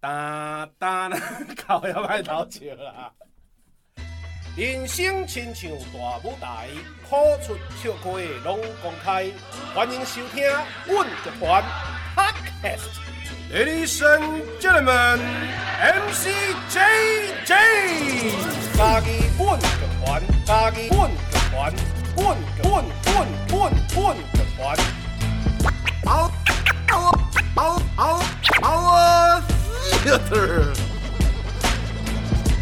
哒哒，靠要歹偷笑啦！人生亲像大舞台，苦出笑开拢公开，欢迎收听阮乐团 Podcast。Ladies and gentlemen, MC JJ，家己阮乐团，家己阮乐团，阮阮阮阮阮乐团。嗷嗷嗷嗷嗷 啊！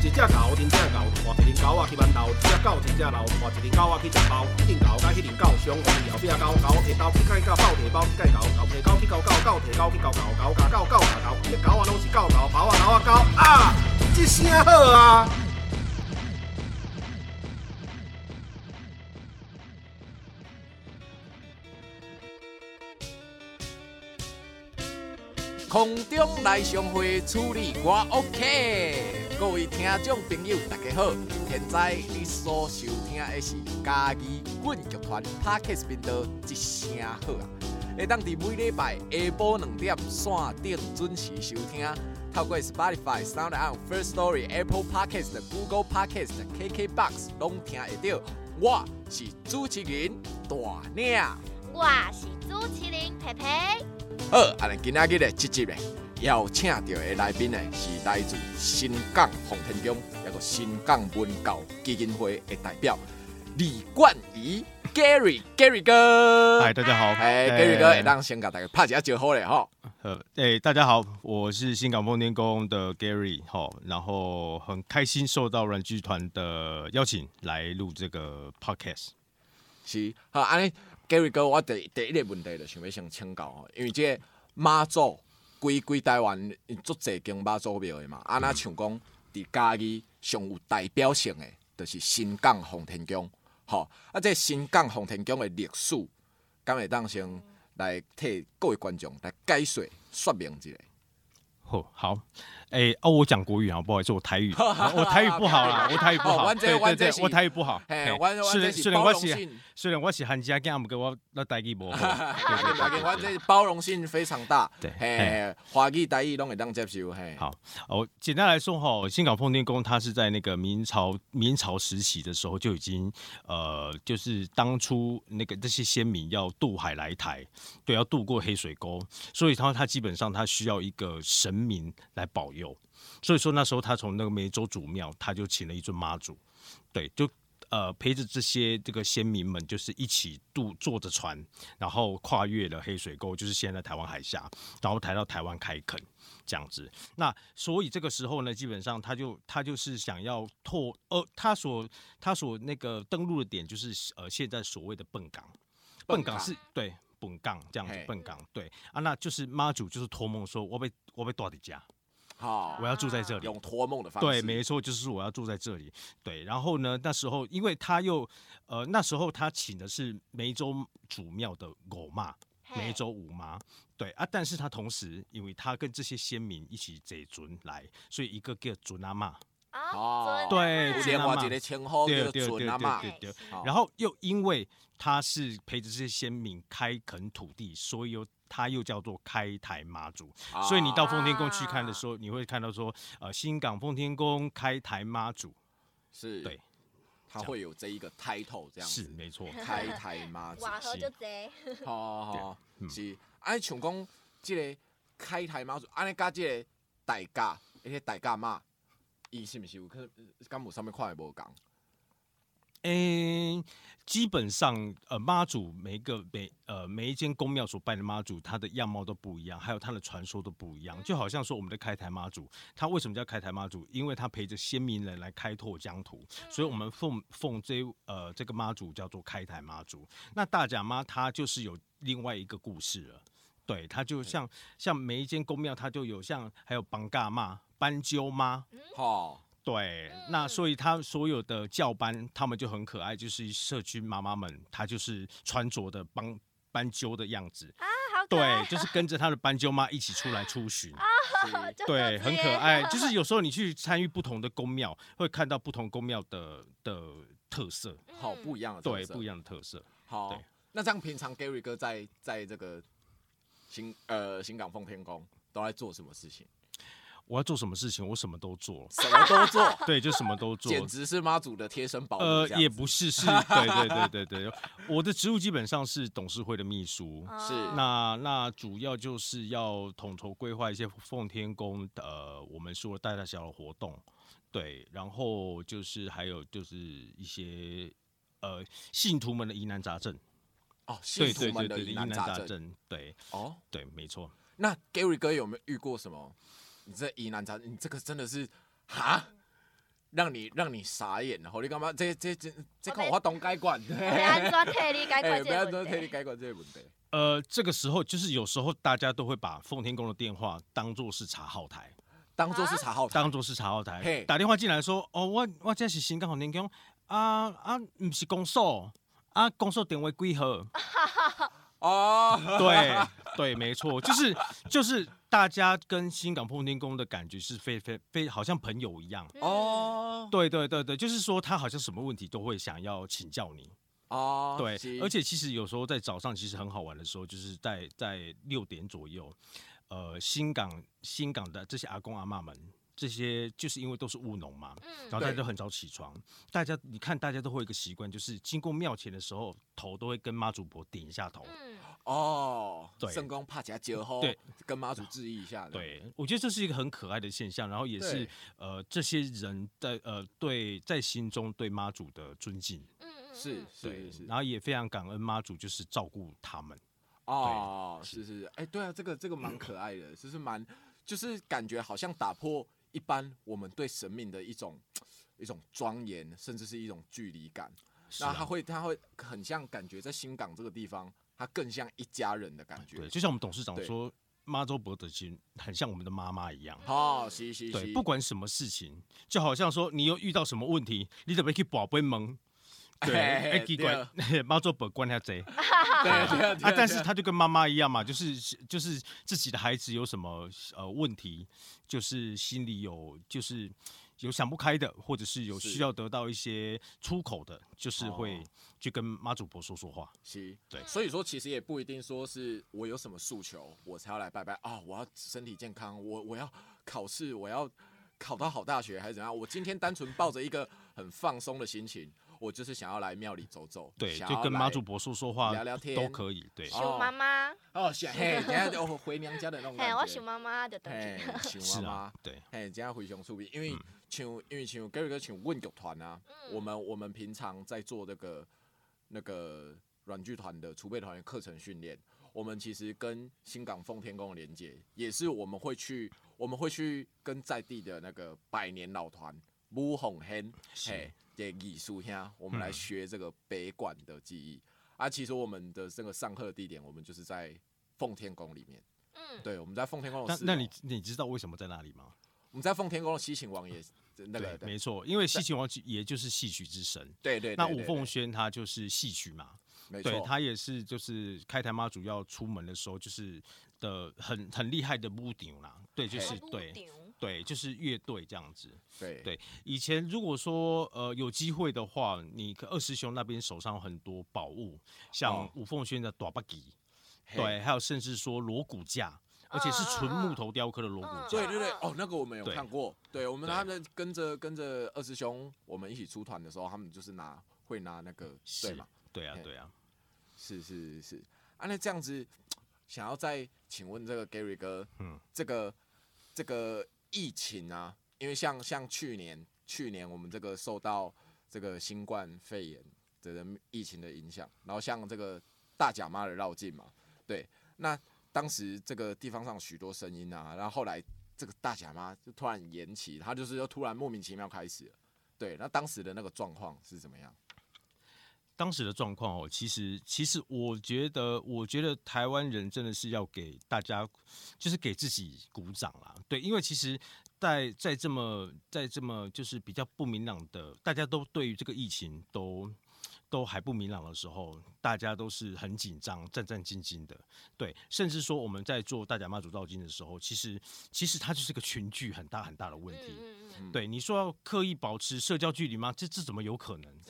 一只狗，真正狗，换一只狗仔去馒头，一只狗一只老，换一只狗仔去食包，一只狗甲迄只狗相共，后壁狗狗提刀去解狗狗提包去解狗，狗提狗去咬狗，狗提狗去咬狗，狗咬狗，狗咬狗，伊个狗仔拢是狗狗，包啊狗啊狗啊，这声好啊！空中来相会，处理我 OK。各位听众朋友，大家好，现在你所收听的是家己阮剧团 Podcast 频道，一声好啊！会当伫每礼拜下晡两点线顶准时收听，透过 Spotify、SoundOn、First Story、Apple Podcast、Google Podcast、KKBox 拢听得到。我是主持人大领，我是主持人佩佩。好，安尼今仔日的这集咧，邀请到的来宾呢，是来自新港奉天宫一个新港文教基金会的代表李冠仪 Gary，Gary 哥。嗨，大家好。哎，Gary 哥，让先给大家拍一下招呼咧哈。呃，哎，大家好，我是新港奉天宫的 Gary 哈，然后很开心受到软剧团的邀请来录这个 Podcast。是，好，安尼。Gary 哥，我第第一个问题就想要先请教吼，因为即个妈祖规规台湾足济间妈祖庙的嘛，啊那像讲伫家己上有代表性的，就是新港洪天宫，吼，啊这新港洪天宫的历史，敢会当先来替各位观众来解说说明一下。好，好。哎哦，我讲国语啊，不好意思，我台语，我台语不好啦，我台语不好，对对对，我台语不好。虽然虽然我是虽然我是汉家囝，不过我那台语无。我这包容性非常大，对，嘿，华语台语拢会当接受，嘿。好，哦简单来说哈，新港奉天宫它是在那个明朝明朝时期的时候就已经呃，就是当初那个这些先民要渡海来台，对，要渡过黑水沟，所以他他基本上他需要一个神明来保佑。所以说那时候他从那个梅州祖庙，他就请了一尊妈祖，对，就呃陪着这些这个先民们，就是一起渡坐着船，然后跨越了黑水沟，就是现在台湾海峡，然后抬到台湾开垦这样子。那所以这个时候呢，基本上他就他就是想要拓呃他所他所那个登陆的点就是呃现在所谓的笨港，笨港是对本港这样子，笨港对。啊，那就是妈祖就是托梦说我被我被多的家。好，我要住在这里，用托梦的方式。对，没错，就是我要住在这里。对，然后呢，那时候因为他又，呃，那时候他请的是梅州祖庙的狗妈，梅州五妈。对啊，但是他同时，因为他跟这些先民一起坐船来，所以一个叫准阿妈。哦，对，准阿妈。对对对对对。然后又因为他是陪着这些先民开垦土地，所以又。它又叫做开台妈祖，啊、所以你到奉天宫去看的时候，你会看到说，呃，新港奉天宫开台妈祖，是对，它会有这一个 title 这样，是没错，开台妈祖，瓦河就这，好好好，是，哎像讲这个开台妈祖，安尼加这个代价，而且代价嘛，伊是不是有可敢有上面看的无讲？诶、欸，基本上，呃，妈祖每一个每呃每一间宫庙所拜的妈祖，它的样貌都不一样，还有它的传说都不一样。就好像说我们的开台妈祖，它为什么叫开台妈祖？因为它陪着先民人来开拓疆土，所以我们奉奉这呃这个妈祖叫做开台妈祖。那大甲妈她就是有另外一个故事了，对，它就像像每一间宫庙，它就有像还有绑嘎妈、斑鸠妈，好。对，那所以他所有的教班，他们就很可爱，就是社区妈妈们，她就是穿着的斑斑鸠的样子啊，好可爱，对，就是跟着他的斑鸠妈一起出来出巡啊，对，很可爱。就是有时候你去参与不同的宫庙，会看到不同宫庙的的特色，好不一样的对，不一样的特色。好，那这样平常 Gary 哥在在这个新呃新港奉天宫都在做什么事情？我要做什么事情，我什么都做，什么都做，对，就什么都做，简直是妈祖的贴身保姆。呃，也不是，是，对对对对对，我的职务基本上是董事会的秘书，是那那主要就是要统筹规划一些奉天宫的呃，我们说大大小小的活动，对，然后就是还有就是一些呃信徒们的疑难杂症，哦，信徒们的疑难杂症，对，哦，对，没错。那 Gary 哥有没有遇过什么？你这疑难杂症，你这个真的是哈，让你让你傻眼，然后你干嘛？这这这这个我懂改管，不要专替你改管这个问题。不要专替你改管这个问题。呃，这个时候就是有时候大家都会把奉天宫的电话当做是查号台，当做是查号台，当做是查号台。打电话进来说，哦，我我这是新港奉天宫啊啊，不是公所啊，公所电话几号？哦，对对，没错，就是就是大家跟新港奉天宫的感觉是非非非，好像朋友一样哦。对对对对，就是说他好像什么问题都会想要请教你哦。对，而且其实有时候在早上其实很好玩的时候，就是在在六点左右，呃，新港新港的这些阿公阿妈们。这些就是因为都是务农嘛，然后大家都很早起床。大家你看，大家都会有一个习惯，就是经过庙前的时候，头都会跟妈祖婆点一下头。哦，对，圣公帕加结后，对，跟妈祖致意一下。对，我觉得这是一个很可爱的现象，然后也是呃这些人在呃对在心中对妈祖的尊敬。嗯嗯，是是是，然后也非常感恩妈祖，就是照顾他们。哦，是是是，哎，对啊，这个这个蛮可爱的，就是蛮就是感觉好像打破。一般我们对神明的一种 一种庄严，甚至是一种距离感，那他会他会很像感觉在新港这个地方，他更像一家人的感觉。对，就像我们董事长说，妈祖婆的心很像我们的妈妈一样。哦，是是是。对，不管什么事情，就好像说你又遇到什么问题，你怎么去宝贝门？对，哎，奇怪，妈祖婆关他贼。对啊，但是他就跟妈妈一样嘛，就是就是自己的孩子有什么呃问题，就是心里有就是有想不开的，或者是有需要得到一些出口的，就是会去跟妈祖婆说说话。是，对，所以说其实也不一定说是我有什么诉求，我才要来拜拜啊，我要身体健康，我我要考试，我要考到好大学还是怎样？我今天单纯抱着一个很放松的心情。我就是想要来庙里走走，对，就跟妈祖婆说说话，聊聊天都可以。对，想妈妈哦，嘿，等下就回娘家的那种感觉。我想妈妈的，对，想妈妈，对，嘿，这样回熊出兵，因为像因为像 Gary 哥像问剧团啊，我们我们平常在做这个那个软剧团的储备团员课程训练，我们其实跟新港奉天宫的连接，也是我们会去，我们会去跟在地的那个百年老团武红 hen，嘿。的艺术兄，我们来学这个北管的技艺。嗯、啊，其实我们的这个上课地点，我们就是在奉天宫里面。嗯，对，我们在奉天宫。那那你你知道为什么在那里吗？我们在奉天宫的西秦王也 那个，没错，因为西秦王也就是戏曲之神。对对，对，对，对，那五凤轩他就是戏曲嘛。没错，对，他也是就是开台妈祖要出门的时候，就是的很很厉害的屋顶啦。对，就是对。对，就是乐队这样子。对对，以前如果说呃有机会的话，你二师兄那边手上有很多宝物，像五凤轩的大八吉，对，还有甚至说锣鼓架，而且是纯木头雕刻的锣鼓架。对对对，哦，那个我们有看过。对，我们他们跟着跟着二师兄，我们一起出团的时候，他们就是拿会拿那个对嘛？对啊对啊，是是是。啊，那这样子，想要再请问这个 Gary 哥，嗯，这个这个。疫情啊，因为像像去年，去年我们这个受到这个新冠肺炎的人疫情的影响，然后像这个大甲妈的绕境嘛，对，那当时这个地方上许多声音啊，然后后来这个大甲妈就突然延期，他就是又突然莫名其妙开始，对，那当时的那个状况是怎么样？当时的状况哦，其实其实我觉得，我觉得台湾人真的是要给大家，就是给自己鼓掌啦。对，因为其实，在在这么在这么就是比较不明朗的，大家都对于这个疫情都都还不明朗的时候，大家都是很紧张、战战兢兢的。对，甚至说我们在做大甲妈祖绕境的时候，其实其实它就是个群聚很大很大的问题。对，你说要刻意保持社交距离吗？这这怎么有可能？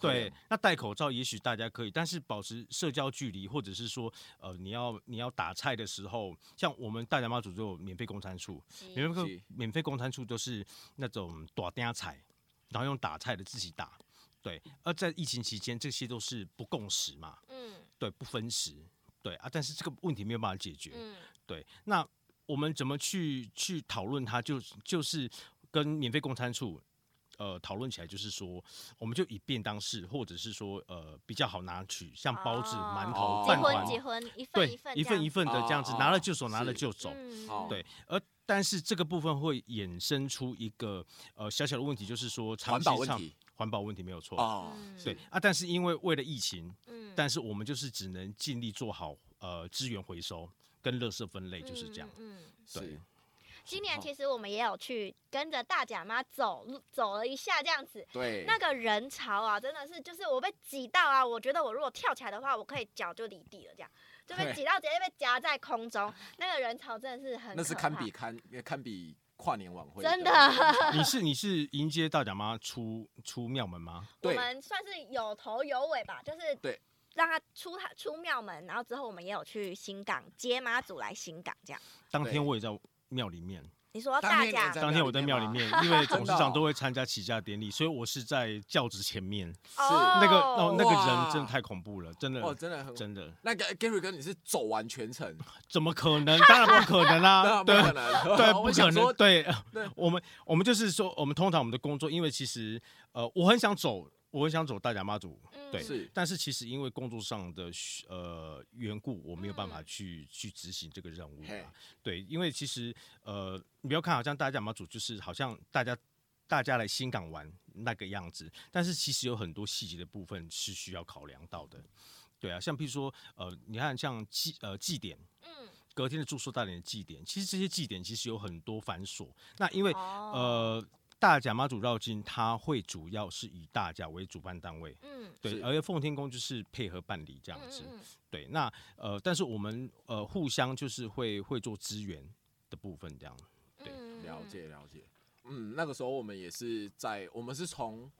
对，那戴口罩也许大家可以，但是保持社交距离，或者是说，呃，你要你要打菜的时候，像我们大甲妈祖就有免费供餐处，免费是免费供餐处都是那种大鼎菜，然后用打菜的自己打。对，而在疫情期间，这些都是不共识嘛，嗯对，不分时，对啊，但是这个问题没有办法解决，嗯对，那我们怎么去去讨论它？就就是跟免费供餐处，呃，讨论起来就是说，我们就以便当式，或者是说，呃，比较好拿取，像包子、哦馒头、哦结婚饭团，结婚一份对一，份一份一份的这样子，哦拿了就走，拿了就走。嗯好对，而但是这个部分会衍生出一个呃小小的问题，就是说长环期上保问题环保问题没有错。哦，嗯对啊，但是因为为了疫情，嗯但是我们就是只能尽力做好呃资源回收跟垃圾分类，就是这样。嗯嗯对今年其实我们也有去跟着大甲妈走走了一下，这样子，对，那个人潮啊，真的是就是我被挤到啊！我觉得我如果跳起来的话，我可以脚就离地了，这样就被挤到直接被夹在空中。那个人潮真的是很那是堪比堪堪比跨年晚会，真的。你是你是迎接大甲妈出出庙门吗？我们算是有头有尾吧，就是对让他出他出庙门，然后之后我们也有去新港接妈祖来新港这样。当天我也在庙里面，你说当大甲天你在当天我在庙里面，因为董事长 都会参加起驾典礼，所以我是在轿子前面。是那个哦，那个人真的太恐怖了，真的哦，真的很真的，那个 Gary 哥，你是走完全程？怎么可能？当然不可能 啦！对对啊，不可能，对，我不可能。想说对对，我们我们就是说，我们通常我们的工作，因为其实呃，我很想走，我很想走大甲妈祖，嗯对是但是其实因为工作上的呃缘故，我没有办法嗯去、去执行这个任务啊。对，因为其实呃，你不要看好像大甲妈祖就是好像大家大家来新港玩那个样子，但是其实有很多细节的部分是需要考量到的。对啊，像譬如说呃，你看像祭呃祭典。嗯隔天的住宿大典的祭典，其实这些祭典其实有很多繁琐。那因为、哦呃，大甲妈祖绕境，它会主要是以大甲为主办单位，嗯对，是而奉天宫就是配合办理这样子。嗯嗯对，那呃，但是我们呃互相就是会会做支援的部分这样。对嗯了解了解，嗯，那个时候我们也是在，我们是从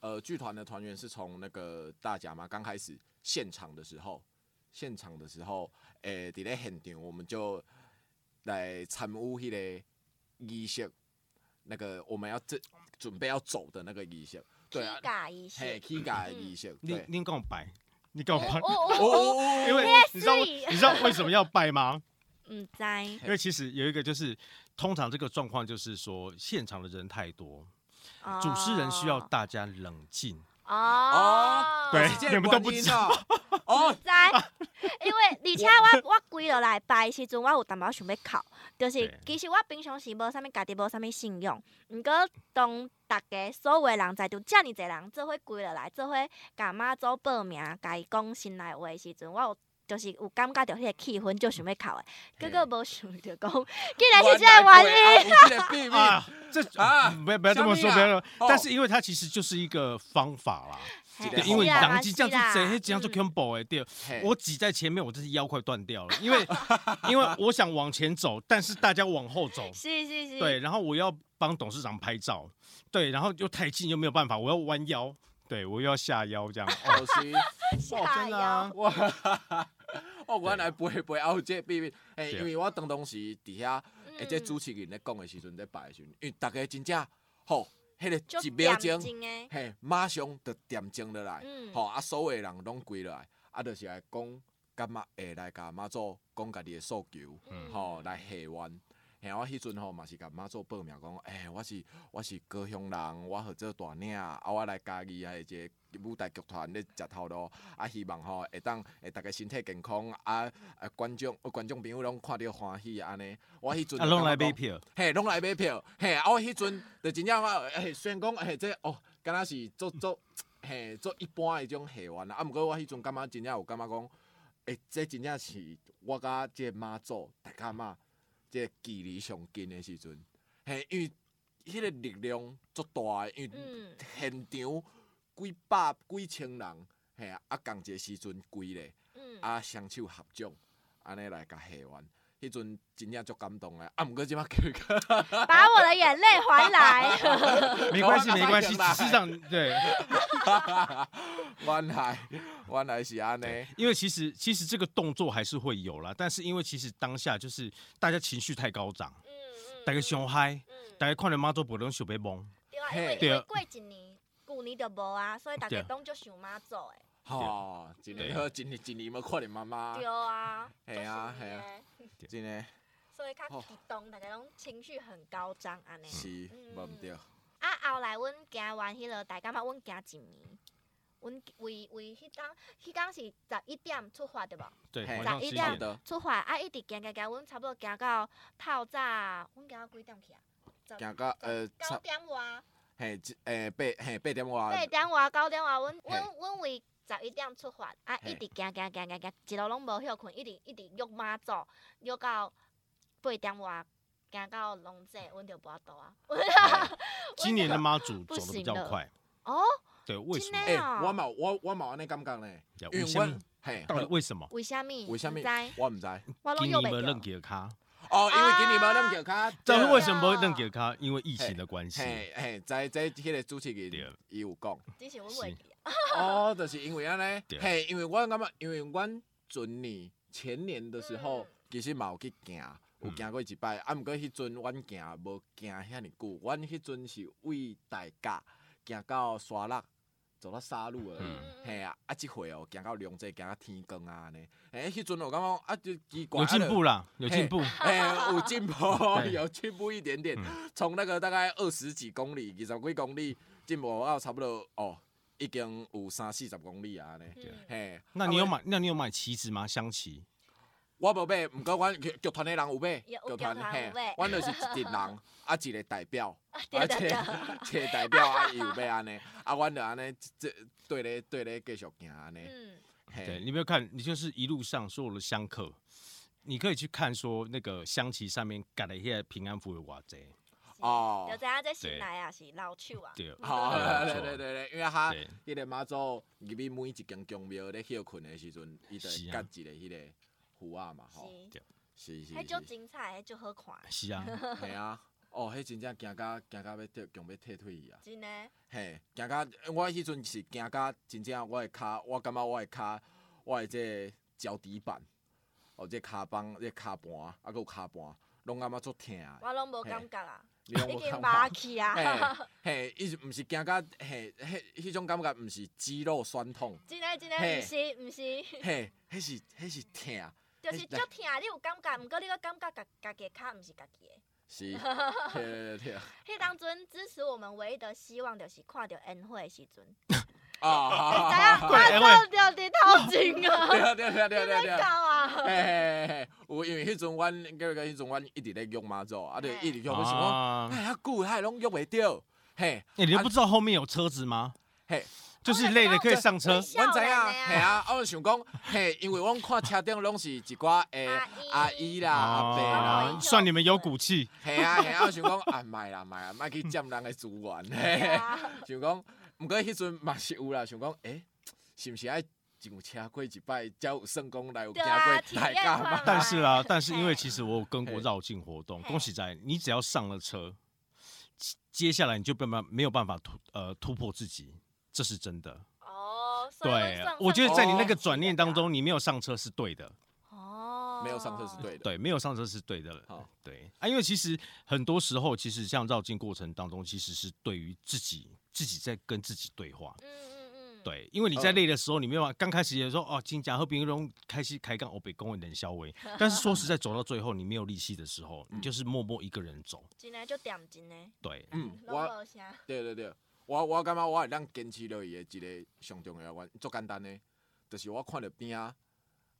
呃剧团的团员是从那个大甲妈刚开始现场的时候，现场的时候，诶、在咧现场我们就来参与迄个仪式，那个我们要这准备要走的那个仪式，对啊披，甲仪式嘿，起家的仪式，你对，你跟我拜，你跟我拜，哦哦哦哦，哦因为也你知道是你知道为什么要拜吗？嗯，在因为其实有一个就是，通常这个状况就是说，现场的人太多，主持人需要大家冷静。哦，对你们都不知原因哦，因为而且我我规落来拜的时阵，我有淡薄想要哭，就是对。其实我平常时无啥物家己无啥物信用，毋过当大家所有的人在就遮尔济人做伙规落来，做伙甲妈祖报名，甲伊讲心内话的时阵，我有就是有感觉到迄个气氛就想要哭的，结果无想到讲，竟然是这个原因。因，这个秘密，啊，这啊不要不要这么说，不要但是因为它其实就是一个方法啦，因为是啦人挤这样子是啦贼，嘿，这样就嗯。combo 哎，对，我挤在前面，我这是腰快断掉了，因为 因为我想往前走，但是大家往后走，是是是，对，然后我要帮董事长拍照，对，然后又太近又没有办法，我要弯腰，对我又要下腰这样，哦，好是。下真的啊腰，我我原来不会不会有这个秘密，因为我当当时伫遐，诶，这主持人咧讲的时阵，咧摆的时阵，因为大家真正吼，迄个就一秒钟，嘿，马上就点睛落来，嗯。吼，啊，所有的人拢跪落来，啊，就是来讲，感觉会来甲妈祖讲家己的诉求，嗯。吼，来下愿。嘿，我迄阵吼嘛是甲妈祖报名讲，诶、我是我是高雄人，我号做大领，啊，我来家己啊一个舞台剧团咧食头路，啊，希望吼会当会逐个身体健康，啊，啊观众观众朋友拢看着欢喜安尼。我迄阵啊，拢来买票，嘿，拢来买票，嘿，啊，我迄阵就真正我，嘿，虽然讲，诶，这哦，敢若是做做，嘿，做一般诶种戏员啦，啊，毋过我迄阵感觉真正有感觉讲，诶，这真正是我甲这妈祖大家妈。这个距离上近的时阵，嘿，因为迄个力量足大的，因为嗯现场几百几千人，嘿啊，啊，共一个时阵规咧，嗯，啊，双手合掌，安尼来甲谢完。迄阵真正足感动诶，啊，毋过即马去 把我的眼泪还来。没关系，没关系，事实上对。原来原来是安尼，因为其实其实这个动作还是会有啦，但是因为其实当下就是大家情绪太高涨，嗯嗯，大家想嗨，嗯，大家看着妈祖不能想要懵。对啊，因为因为过一年，旧年就无啊，所以大家拢就想妈祖诶。吼，一年好，一年一年要看着妈妈。对啊，系啊系啊，真诶。所以较激动，大家拢情绪很高涨安尼。是，无毋对。啊，后来阮行完迄落，大家嘛阮行一年，阮为为迄工，迄工是十一点出发对无？对，十一点出发，啊，一直行行行，阮差不多行到透早，阮行到几点去啊？行到呃九点外。嘿，诶八嘿八点外。八点外九点外，阮阮阮为十一点出发，啊，一直行行行行行，一路拢无休困，一直一直约妈祖，约到八点外。行到龙井，阮就无倒啊。今年的妈祖走得比较快。哦。对，为什么？诶，我嘛我我嘛安尼感觉呢。因为我，嘿，到底为什么？为什么？为什么？我毋知。今年没认脚卡。哦，因为今年没认脚卡。知道为什么没认脚卡？因为疫情的关系。嘿，嘿，在在迄个主持人伊有讲。之前我袂记啊。哦，就是因为安尼。嘿，因为我感觉，因为阮前年前年的时候，其实嘛有去行。有行过一摆，啊，毋过迄阵阮行无行遐尼久，阮迄阵是为大家行到沙鹿，走到沙路了，嘿啊，啊，即回哦，行到龙井，行到天光啊，安尼，诶，迄阵我感觉啊，就奇怪，有进步啦，有进步，诶，有进步，有进步一点点，从那个大概二十几公里、二十几公里，进步到差不多哦，已经有三四十公里啊，安尼，嘿，那你有买？那你有买旗子吗？香旗？我无买，毋过阮剧剧团的人有买，剧团嘿，阮就是一个人，啊一个代表，啊一个一个代表啊伊有买安尼，啊阮就安尼，这对咧对咧继续行安尼。嗯，对，你没有看，你就是一路上所有的香客，你可以去看说那个香旗上面盖了一些平安符有偌济。哦，就知影这新来啊是老手啊。对，好，对对对对，因为他迄个妈祖入面每一间宫庙咧休困的时阵，伊就盖一个迄个。虎啊嘛吼，是是是，迄种精彩，迄种好看。是啊，系啊，哦，迄真正行到行到要退，强要退退去啊。真诶。嘿，行到我迄阵是行到真正我诶骹，我感觉我诶骹，我诶这脚底板，哦，这骹帮，这骹盘，啊，搁有骹盘，拢感觉足疼。我拢无感觉啊，已经麻去啊。嘿，伊是毋是行到嘿，迄迄种感觉毋是肌肉酸痛。真诶真诶，毋是毋是。嘿，迄是迄是疼。就是足疼，你有感觉，毋过你个感觉家家己脚毋是家己的。是，对对对。迄当阵支持我们唯一的希望，就是看到恩惠的时阵。啊，知影看到着伫头前啊。对对对对对对。啊。嘿嘿嘿，有因为迄阵阮，叫个迄阵阮一直咧约妈祖，啊，就一直约，我想讲，哎，遐久，遐拢约袂着。嘿，你都不知道后面有车子吗？嘿。就是累了可以上车，阮知影，系啊，我就想讲，嘿，因为阮看车顶拢是一寡诶阿姨啦、阿伯啦，算你们有骨气。系啊系啊，我想讲啊，卖啦卖啦，卖去占人的资源。想讲，毋过迄阵嘛是有啦，想讲，诶，是毋是爱上车过一摆，才有成功来有行过大甲嘛？但是啦，但是因为其实我有跟过绕境活动，恭喜在你只要上了车，接下来你就没办没有办法突呃突破自己。这是真的哦，对，我觉得在你那个转念当中，你没有上车是对的。哦，没有上车是对的，对，没有上车是对的。好，对啊，因为其实很多时候，其实像绕境过程当中，其实是对于自己，自己在跟自己对话。嗯嗯嗯。对，因为你在累的时候，你没有刚开始也说哦，金甲和平荣开始开杠，我被公会冷消微。但是说实在，走到最后，你没有力气的时候，你就是默默一个人走。进来就点真的。对，嗯，我，对对对。我我感觉我会当坚持落去的一个上重要原因，足简单诶，就是我看着边啊，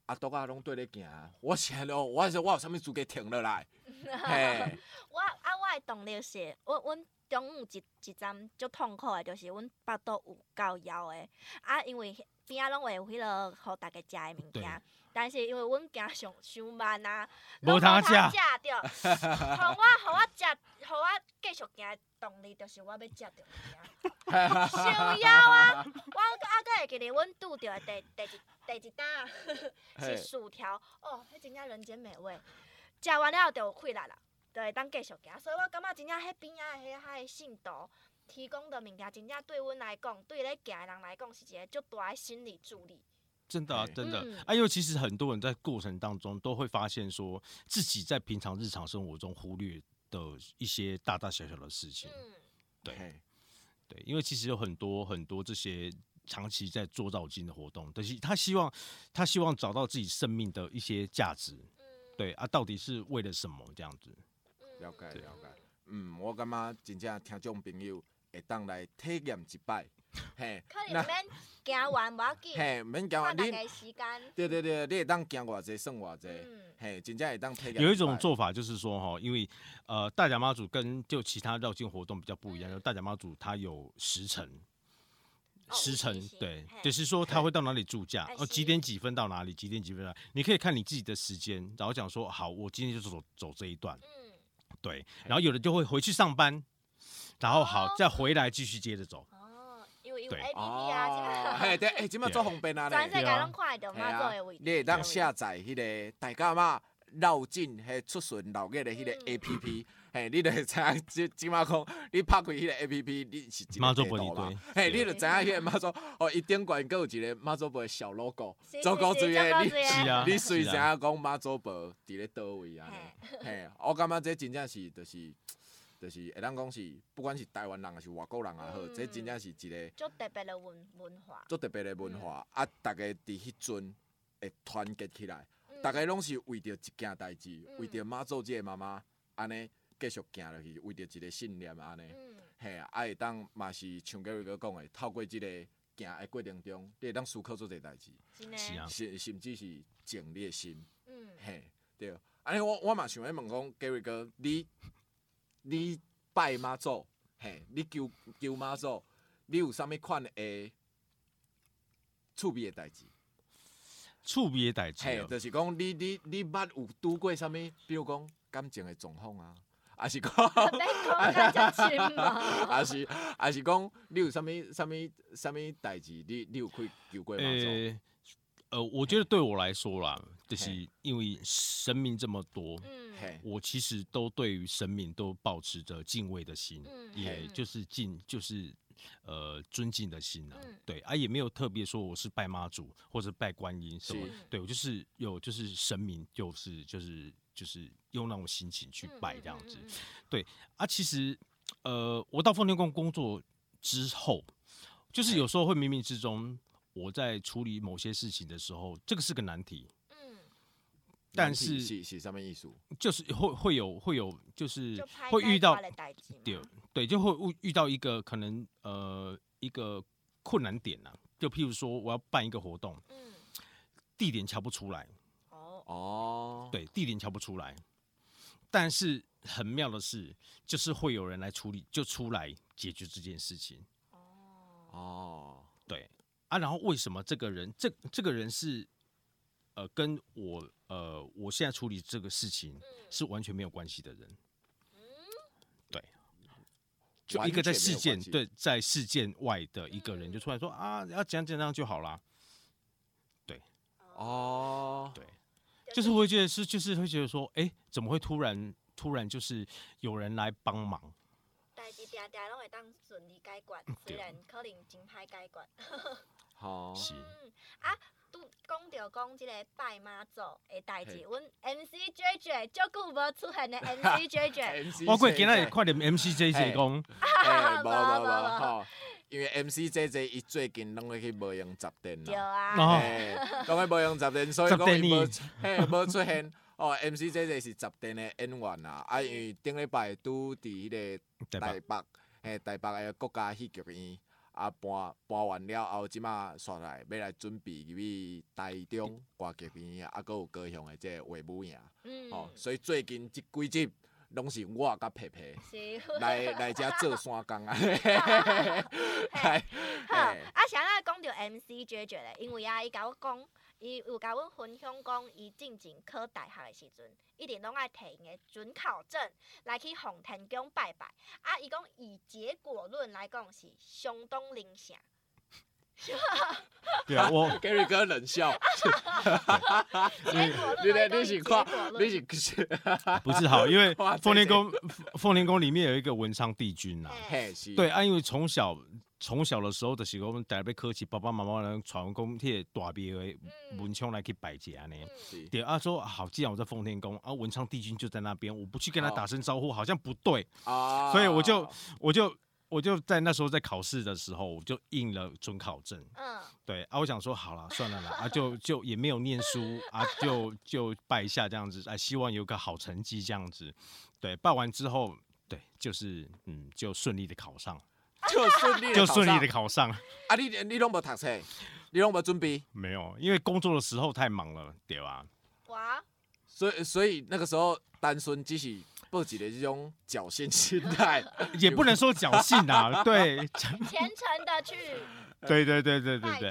阿多啊拢对咧行，我想咯我说我有啥物资格停落来？嘿，我啊，我的动力是，我阮中午一一站足痛苦的，就是阮腹肚有够枵的，啊，因为边啊拢会有迄落互大家食的物件。但是因为阮行上上慢啊，无通食着，互我互我食，互我继继续行的动力，就是我要食着物件。想枵啊！我阿哥会记得，阮拄着的第第一第一单 是薯条，哦，迄真正人间美味。食完了就有气力啦，就会当继续行。所以我感觉真正迄边仔迄海信徒提供的物件，真正对阮来讲，对咧行的人来讲，是一个足大的心理助力。真的啊，真的。哎、嗯，因为其实很多人在过程当中都会发现，说自己在平常日常生活中忽略的一些大大小小的事情。嗯，对，对，因为其实有很多很多这些长期在做绕境的活动，但是他希望他希望找到自己生命的一些价值。嗯，对啊，到底是为了什么这样子？了解，了解。嗯，我感觉真正听众朋友会当来体验一摆。嘿，那免行完无要紧，嘿，免行完你，对对对，你会当行偌济算偌济，嘿，真正会当体验。有一种做法就是说哈，因为呃，大甲妈祖跟就其他绕境活动比较不一样，就大甲妈祖它有时辰，时辰对，就是说他会到哪里住驾，哦，几点几分到哪里，几点几分到哪里，你可以看你自己的时间，然后讲说好，我今天就走走这一段，嗯，对，然后有的就会回去上班，然后好再回来继续接着走。对。哦，嘿对，哎，今麦做方便啊，全世界拢看得到妈祖的位置。你会当下载迄个大家妈绕境迄出巡绕月的迄个 A P P，嘿，你就会知影即即麦讲，你拍开迄个 A P P，你是妈祖本地堆，嘿，你就知影迄个妈祖哦，伊顶悬阁有一个妈祖辈小 logo，足够注意的，你你随知影讲妈祖辈伫咧倒位啊？嘿，我感觉这真正是就是。就是会当讲是，不管是台湾人还是外国人也好，这真正是一个足特别的文文化，足特别的文化。啊，大家伫迄阵会团结起来，大家拢是为着一件代志，为着妈祖这个妈妈安尼继续行落去，为着一个信念安尼。嘿，啊会当嘛是像各位哥讲的，透过这个行的过程中，你会当思考做这个代志，是啊，甚甚至是静你的心。嗯，嘿，对。安尼我我嘛想要问讲，各位哥你。你拜妈祖，嘿，你求求妈祖，你有啥物款的？趣味的代志，趣味的代志，嘿，就是讲你你你捌有拄过啥物，比如讲感情的状况啊，还是讲，还是还是讲你有啥物啥物啥物代志，你你有去求过妈祖？欸呃，我觉得对我来说啦，就是因为神明这么多，嗯，我其实都对于神明都保持着敬畏的心，嗯，也就是敬，就是呃尊敬的心啊，嗯，对啊，也没有特别说我是拜妈祖或者拜观音什么，对我就是有就是神明就是就是就是用那种心情去拜这样子，对啊，其实呃，我到奉天宫工作之后，就是有时候会冥冥之中。我在处理某些事情的时候，这个是个难题。嗯，但是是是什么意思？就是会会有会有，就是会遇到对对，就会遇到一个可能呃一个困难点呐。就譬如说，我要办一个活动，嗯，地点敲不出来。哦哦，对，地点敲不出来。但是很妙的是，就是会有人来处理，就出来解决这件事情。哦哦，对。啊，然后为什么这个人，这这个人是，呃，跟我，呃，我现在处理这个事情是完全没有关系的人，对，就一个在事件，对，在事件外的一个人就出来说啊，要讲讲这样就好了，对，哦，对，就是会觉得是，就是会觉得说，哎，怎么会突然突然就是有人来帮忙？代志定定拢会当顺利解决，虽然可能真歹解决。好，是啊，都讲着讲即个拜妈祖的代志，阮 MC JJ 足久无出现的 MC JJ，我过今日快点 MC JJ 讲，哎，无无无，吼，因为 MC JJ 伊最近拢会去无用十点啦，哎，拢去无用十点，所以讲伊无，嘿，无出现。哦，MC JJ 是十点的演员啊，啊，因为顶礼拜拄伫迄个台北，嘿，台北的国家戏剧院。啊，搬搬完了后，即马煞来要来准备入去台中歌剧院，啊，搁有高雄的即个话舞影，嗯、哦，所以最近即几集拢是我甲皮皮 来来遮做山工啊，来，好，啊，想要讲到 MC JJ 咧，因为啊，伊甲我讲。伊有甲阮分享讲，伊进前考大学的时阵，一定拢爱摕因的准考证来去奉天宫拜拜。啊，伊讲以结果论来讲是相当灵性。对啊，我 Gary 哥冷笑。你你你是夸你是 不是好？因为凤天宫凤天宫里面有一个文昌帝君呐。对啊，因为从小从小的时候的时候，我们带被科技爸爸妈妈呢传公帖大庙的文昌来去拜节呢。对啊，说好，既然我在奉天宫，啊文昌帝君就在那边，我不去跟他打声招呼，好像不对啊。所以我就我就。我就在那时候在考试的时候，我就印了准考证。嗯，对啊，我想说好了，算了啦，啊，就就也没有念书 啊，就就拜一下这样子，啊，希望有个好成绩这样子。对，拜完之后，对，就是嗯，就顺利的考上，就顺利就顺利的考上。啊，你你拢无读册，你拢无准备？没有，因为工作的时候太忙了，对吧？哇！所以所以那个时候单纯只是。报纸的这种侥幸心态，也不能说侥幸啊，对，虔诚的去，对对对对对对，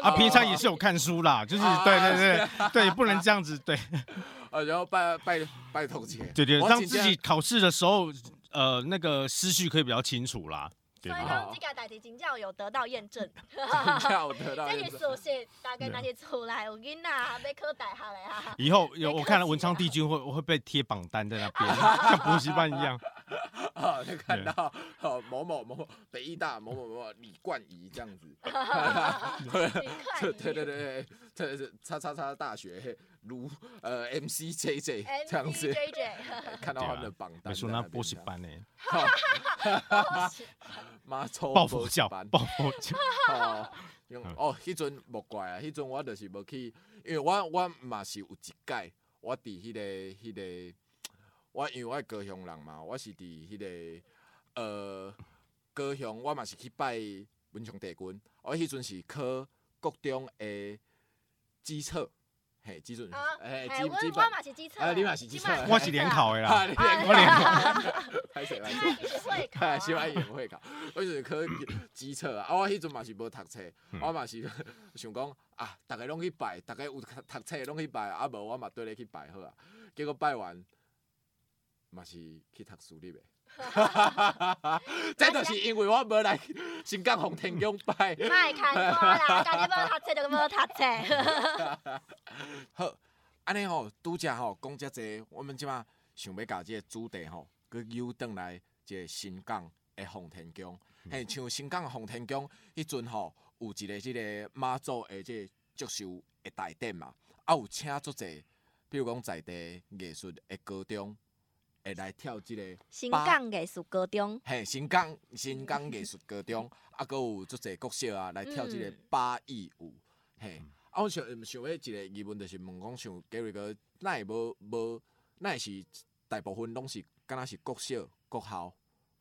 啊，平常也是有看书啦，就是对对对对，不能这样子，对，呃，然后拜拜拜同学，对对，让自己考试的时候，呃，那个思绪可以比较清楚啦。所以讲这个代志真正有得到验证，真有得到验证。这是事实，大概那些出来有囡仔要考大学的啊。以后有我看了文昌帝君会会被贴榜单在那边，像补习班一样。啊，就看到 哦某某某北艺大某某某李冠仪这样子。对对对对，这是叉叉叉大学如呃 MCJJ 这样子。看到他们的榜单。没说那 补习班呢。妈抽报佛脚，抱佛脚。哦，哦，迄阵无怪啊，迄阵我就是无去，因为我我嘛是有一届，我伫迄个迄个，我因为我高雄人嘛，我是伫迄个呃高雄，我嘛是去拜文昌帝君，我迄阵是考国中的基测。嘿，基准，哎，基基本，啊，你嘛是基测，我是联考的啦，我联考，歹势歹势，喜欢 也不会考，我就是考基测啊，啊，我迄阵嘛是无读册，我嘛是想讲啊，逐个拢去拜，逐个有读册拢去拜，啊无我嘛缀你去拜好啊，结果拜完嘛是去读书哩呗。哈哈哈！哈，这就是因为我无来新港红天宫拜。卖看多啦，家己无读册就无读册。好，安尼吼，拄则吼讲遮济，我们即马想要甲即个主题吼，搁又转来即个新港的红天宫。嘿，像新港红天宫迄阵吼，有一个即个妈祖的即个祝寿的大典嘛，啊有请足济，比如讲在地艺术的高中。会来跳即个新港艺术高中，嘿，新港新港艺术高中，啊，阁有足侪国小啊来跳即个八佾舞，嘿，啊，我想想要一个疑问，就是问讲像 Gary 哥，哪会无无，咱会是大部分拢是敢若是国小、国校、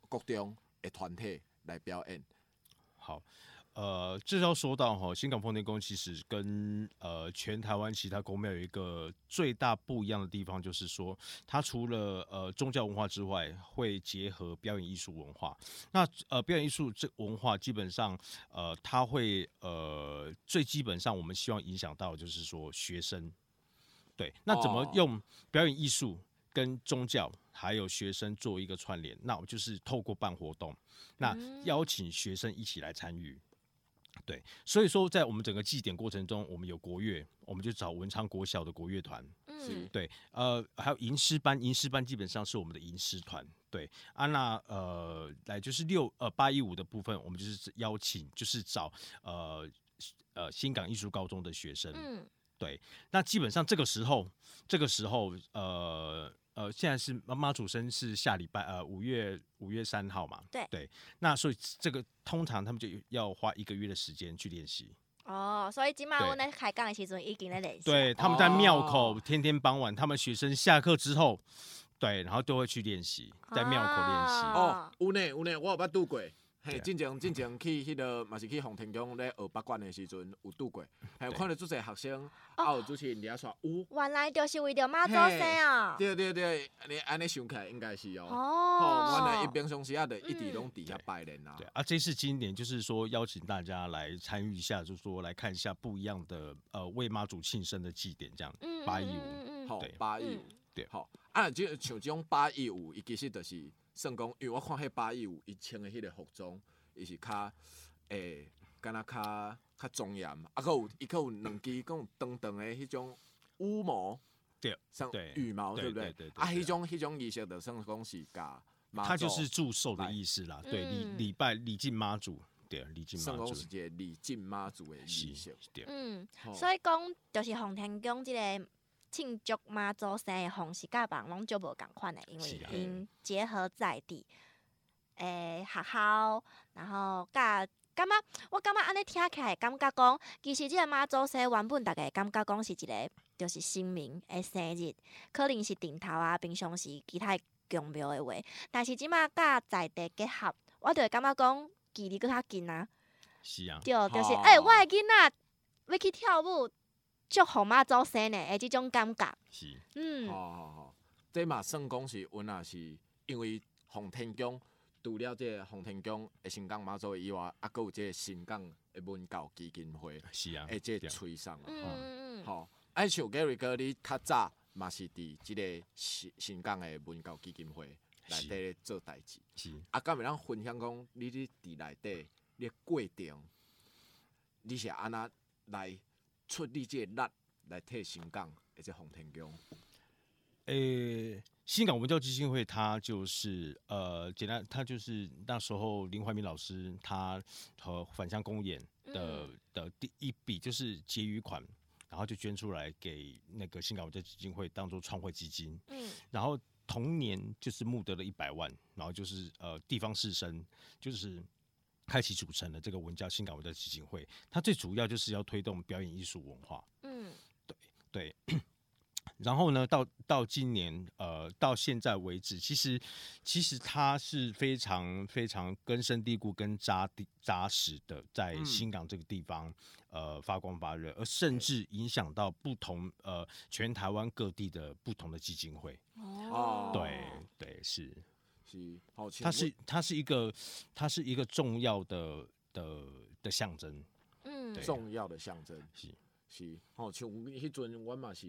国中的团体来表演？好。呃，这要说到哈，新港奉天宫其实跟呃全台湾其他宫庙有一个最大不一样的地方，就是说它除了呃宗教文化之外，会结合表演艺术文化。那呃表演艺术这文化基本上呃它会呃最基本上我们希望影响到就是说学生，对，那怎么用表演艺术跟宗教还有学生做一个串联？那我就是透过办活动，那邀请学生一起来参与。对，所以说在我们整个祭典过程中，我们有国乐，我们就找文昌国小的国乐团。嗯，对，呃，还有吟诗班，吟诗班基本上是我们的吟诗团。对，啊，那呃，来就是六呃八一五的部分，我们就是邀请，就是找呃呃新港艺术高中的学生。嗯，对，那基本上这个时候，这个时候呃。呃，现在是妈妈祖生是下礼拜呃五月五月三号嘛？对对，那所以这个通常他们就要花一个月的时间去练习。哦，所以今晚我那开讲的时候已经在练习。对，他们在庙口天天傍晚，他们学生下课之后，对，然后都会去练习，在庙口练习。哦，屋内屋内，我有捌渡过。嘿，进前进前去迄个嘛是去洪天宫咧学八卦的时阵有拄过，还有看到做侪学生啊有主持人伫遐说有，原来就是为着妈祖生啊。对对对，你安尼想起来应该是哦。哦。原来一平常时啊，就一直拢伫遐拜年啊。对啊，这次今年就是说邀请大家来参与一下，就是说来看一下不一样的呃为妈祖庆生的祭典这样。八一五。好，八一五。对，好。啊，就像这种八一五，伊其实就是。算讲，因为我看迄八一五伊穿的迄个服装，伊是较诶，敢若较较庄严，啊，阁有伊阁有两支，阁有长长的迄种乌毛，对，像羽毛，对不对？啊，迄种迄种仪式就算讲是甲，他就是祝寿的意思啦，对，礼礼拜礼敬妈祖，对，礼敬妈祖。算讲是一个礼敬妈祖的仪式，对。嗯，所以讲就是洪天宫即个。庆祝妈祖生的方式，甲别人拢就无共款的，因为因结合在地，诶、欸，学校，然后甲感觉，我感觉安尼听起来，感觉讲，其实即个妈祖生原本大概感觉讲是一个，就是神明诶生日，可能是顶头啊，平常时其他宫庙诶话，但是即马甲在地结合，我就会感觉讲，距离搁较近啊。是啊。对，就是诶、欸，我诶囡仔要去跳舞。祝福妈祖生的，诶，即种感觉。是。嗯。好好好，这嘛算讲是，阮也是因为洪天宫除了这个洪天宫诶新港妈祖以外，啊，阁有这个新港诶文教基金会。是啊。诶，这个催生啊。嗯嗯好，爱像 Gary 哥，你较早嘛是伫即个新新港诶文教基金会内底做代志。是。啊，敢会咱分享讲，你伫伫内底，你过程，你是安那来？出力这力来替新港，而且洪天宫。诶、欸，新港文教基金会，它就是呃，简单，它就是那时候林怀民老师他和返乡公演的、嗯、的第一笔就是结余款，然后就捐出来给那个新港文教基金会当做创会基金。嗯，然后同年就是募得了一百万，然后就是呃地方士绅就是。开启组成的这个文教新港文教基金会，它最主要就是要推动表演艺术文化。嗯，对对。然后呢，到到今年呃，到现在为止，其实其实它是非常非常根深蒂固、跟扎地扎实的，在新港这个地方、嗯、呃发光发热，而甚至影响到不同呃全台湾各地的不同的基金会。哦，对对是。是，它是它是一个，它是一个重要的的的象征，嗯，重要的象征是是，吼，像迄阵我嘛是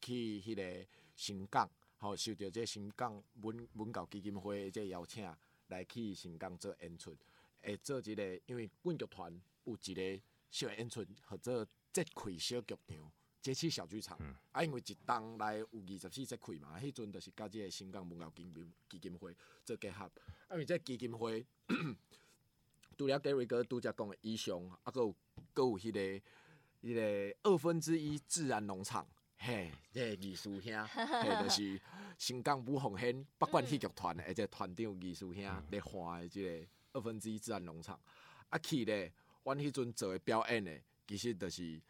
去迄个新港，吼，受到这新港文文教基金会的这邀请来去新港做演出，会做一个，因为阮剧团有一个小演出，或者节开小剧场。节气小剧场，嗯、啊，因为一栋内有二十四节开嘛，迄阵就是甲即个新港文教基金基金会做结合。啊，因为这基金会 除了 Gary 哥拄则讲的以上，啊，阁有阁有迄、那个迄、那个二分之一自然农场，嘿，这个艺术兄，嘿，就是新港武红轩北管戏剧团的，而且团长艺术兄咧画的即个二分之一自然农场。啊，去咧，阮迄阵做的表演的，其实就是。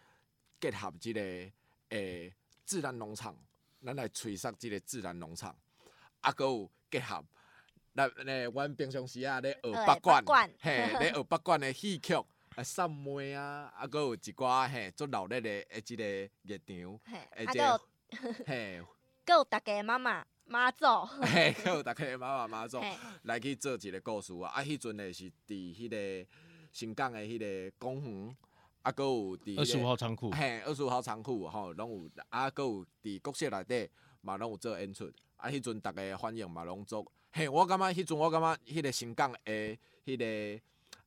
结合即个诶、欸、自然农场，咱来催杀即个自然农场，啊，阁有结合咱诶，阮平常时啊咧学八卦，嘿，咧学八卦诶戏曲啊，散妹啊，啊，阁有一寡嘿做闹热诶诶即个热场，嘿，啊，阁嘿，阁有大家妈妈妈祖，嘿，阁有大家妈妈妈祖来去做一个故事啊，啊，迄阵诶是伫迄个新港诶迄个公园。啊，阁有伫二十五号仓库，嘿，二十五号仓库吼，拢有啊，阁有伫国色内底嘛，拢有做演出。啊，迄阵逐个反应嘛拢足，嘿，我感觉迄阵我感觉迄个新港诶，迄个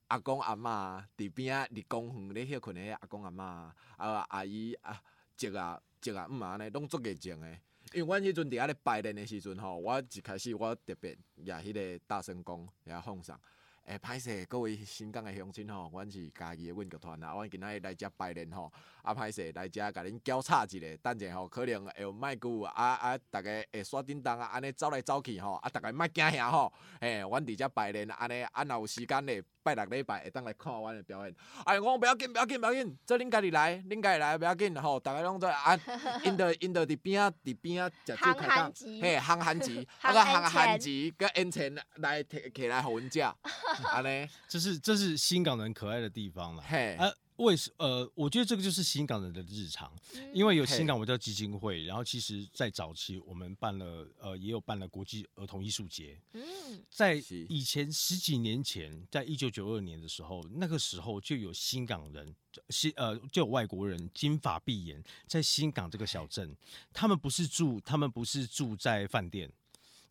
阿公阿嬷伫边仔伫公园咧休困诶阿公阿嬷啊，阿姨啊，叔啊，叔啊，姆啊，安尼拢足热情诶。因为阮迄阵伫遐咧拜年诶时阵吼，我一开始我特别也迄个大声公也放上。诶，歹势各位新港诶乡亲吼，阮是家己诶阮剧团啦，阮今仔日来遮拜年吼，啊歹势来遮甲恁交叉一下，等者吼可能会有卖久啊啊，逐个会刷叮当啊，安尼走来走去吼，啊逐个莫惊遐吼，诶，阮伫遮拜年安尼，啊若有时间咧拜六礼拜会当来看阮的表演。哎，我讲不要紧，不要紧，不要紧，做恁家己来，恁家己来，不要紧，吼，大家拢在啊，因着因着伫边啊，伫边啊，食酒开讲，嘿，烘番薯，啊个烘番薯，个烟钱来摕起来互阮食，安尼，这是这是新港人可爱的地方啦，嘿。啊为什呃，我觉得这个就是新港人的日常，因为有新港文教基金会，然后其实，在早期我们办了呃，也有办了国际儿童艺术节。嗯，在以前十几年前，在一九九二年的时候，那个时候就有新港人，新呃就有外国人金发碧眼，在新港这个小镇，他们不是住，他们不是住在饭店。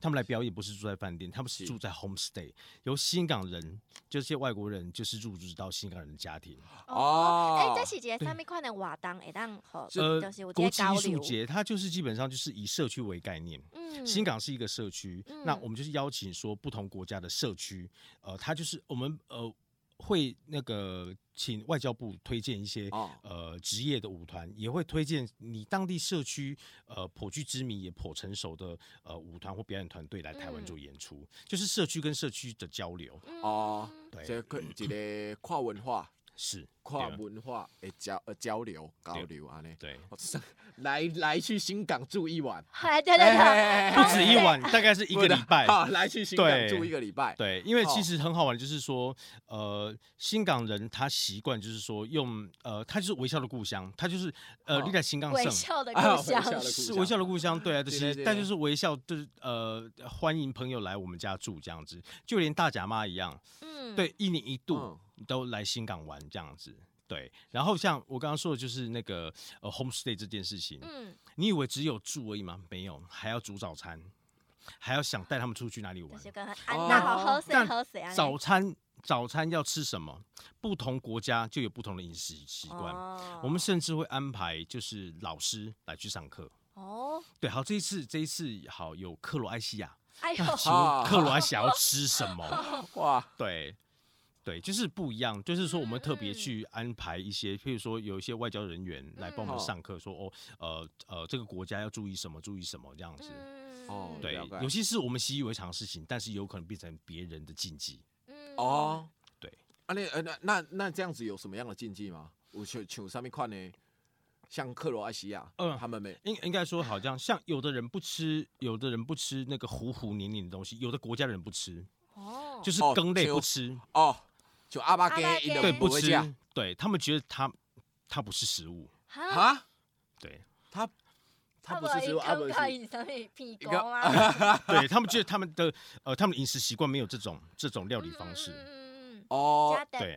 他们来表演不是住在饭店，他们是住在 homestay，由新港人，就是些外国人，就是入住到新港人的家庭。哦，哎、哦，这是一个什么款的活动？会当和呃，国际艺术节，它就是基本上就是以社区为概念。嗯，新港是一个社区，嗯，那我们就是邀请说不同国家的社区，呃，它就是我们呃。会那个请外交部推荐一些、哦、呃职业的舞团，也会推荐你当地社区呃颇具知名也颇成熟的呃舞团或表演团队来台湾做演出，嗯、就是社区跟社区的交流。哦，对，这个一个跨文化。是跨文化的交呃交流交流啊，呢对，来来去新港住一晚，对对对，不止一晚，大概是一个礼拜。好，来去新港住一个礼拜。对，因为其实很好玩，就是说，呃，新港人他习惯就是说用呃，他就是微笑的故乡，他就是呃，你在新港微笑的故乡。是微笑的故乡，对啊，就是，但就是微笑，就是呃，欢迎朋友来我们家住这样子，就连大甲妈一样，嗯，对，一年一度。都来新港玩这样子，对。然后像我刚刚说的，就是那个呃 homestay 这件事情，嗯，你以为只有住而已吗？没有，还要煮早餐，还要想带他们出去哪里玩。那好喝水喝水啊？早餐早餐要吃什么？不同国家就有不同的饮食习惯。哦、我们甚至会安排就是老师来去上课。哦，对，好，这一次这一次好有克罗埃西亚，哎呦，克罗埃西亚要 吃什么？哇，对。对，就是不一样。就是说，我们特别去安排一些，譬如说，有一些外交人员来帮我们上课，说哦，呃呃，这个国家要注意什么，注意什么这样子。哦，对，有些是我们习以为常的事情，但是有可能变成别人的禁忌。哦，对。啊，那呃，那那那这样子有什么样的禁忌吗？我求求上面看呢，像克罗埃西亚，嗯，他们没应应该说，好像像有的人不吃，有的人不吃那个糊糊黏黏的东西，有的国家的人不吃。哦，就是羹类不吃。哦。就阿巴给对不吃，对他们觉得它它不是食物啊，对。它它不是食物，阿不是屁股啊，对他们觉得他们的呃他们饮食习惯没有这种这种料理方式。哦，对，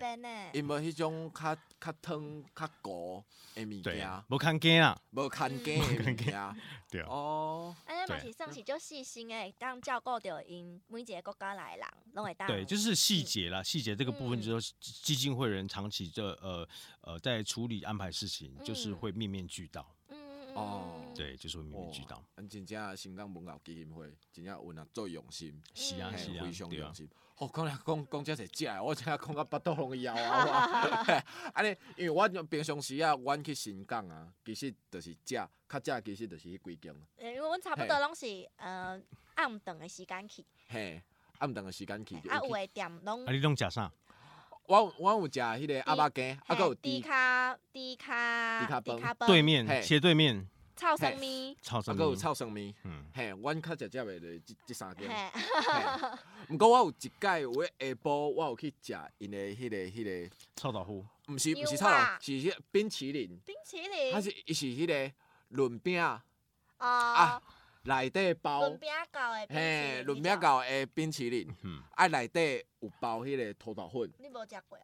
因为迄种较较汤较糊的物件，无看见啊，无看见的物件，对。哦，安尼嘛是算是足细心诶，当照顾着因每一个国家来人，拢会当。对，就是细节啦，细节这个部分就是基金会人长期这呃呃在处理安排事情，就是会面面俱到。嗯哦，对，就是会面面俱到。嗯，真正新港文教基金会真正有那做用心，是啊是啊，非常用心。哦，讲来讲讲遮侪食诶，我真正讲到巴肚拢枵啊！安尼，因为我平常时啊，阮去新港啊，其实就是食，较食其实就是去贵江。因为阮差不多拢是呃暗顿诶时间去。嘿，暗顿诶时间去。啊，有诶店拢。啊，你拢食啥？我我有食迄个阿巴鸡，啊，有迪卡迪卡迪卡对面斜对面。臭生米，臭生咪，还有臭生咪，嗯，嘿，阮较直接的就这这三间。毋过我有一届，有下晡我有去食因的迄个迄个臭豆腐，毋是毋是臭豆腐，是迄冰淇淋。冰淇淋。它是伊是迄个润饼。啊。内底包。润饼糕的。嘿，润饼糕的冰淇淋。嗯。啊，内底有包迄个土豆粉。你无食过哦？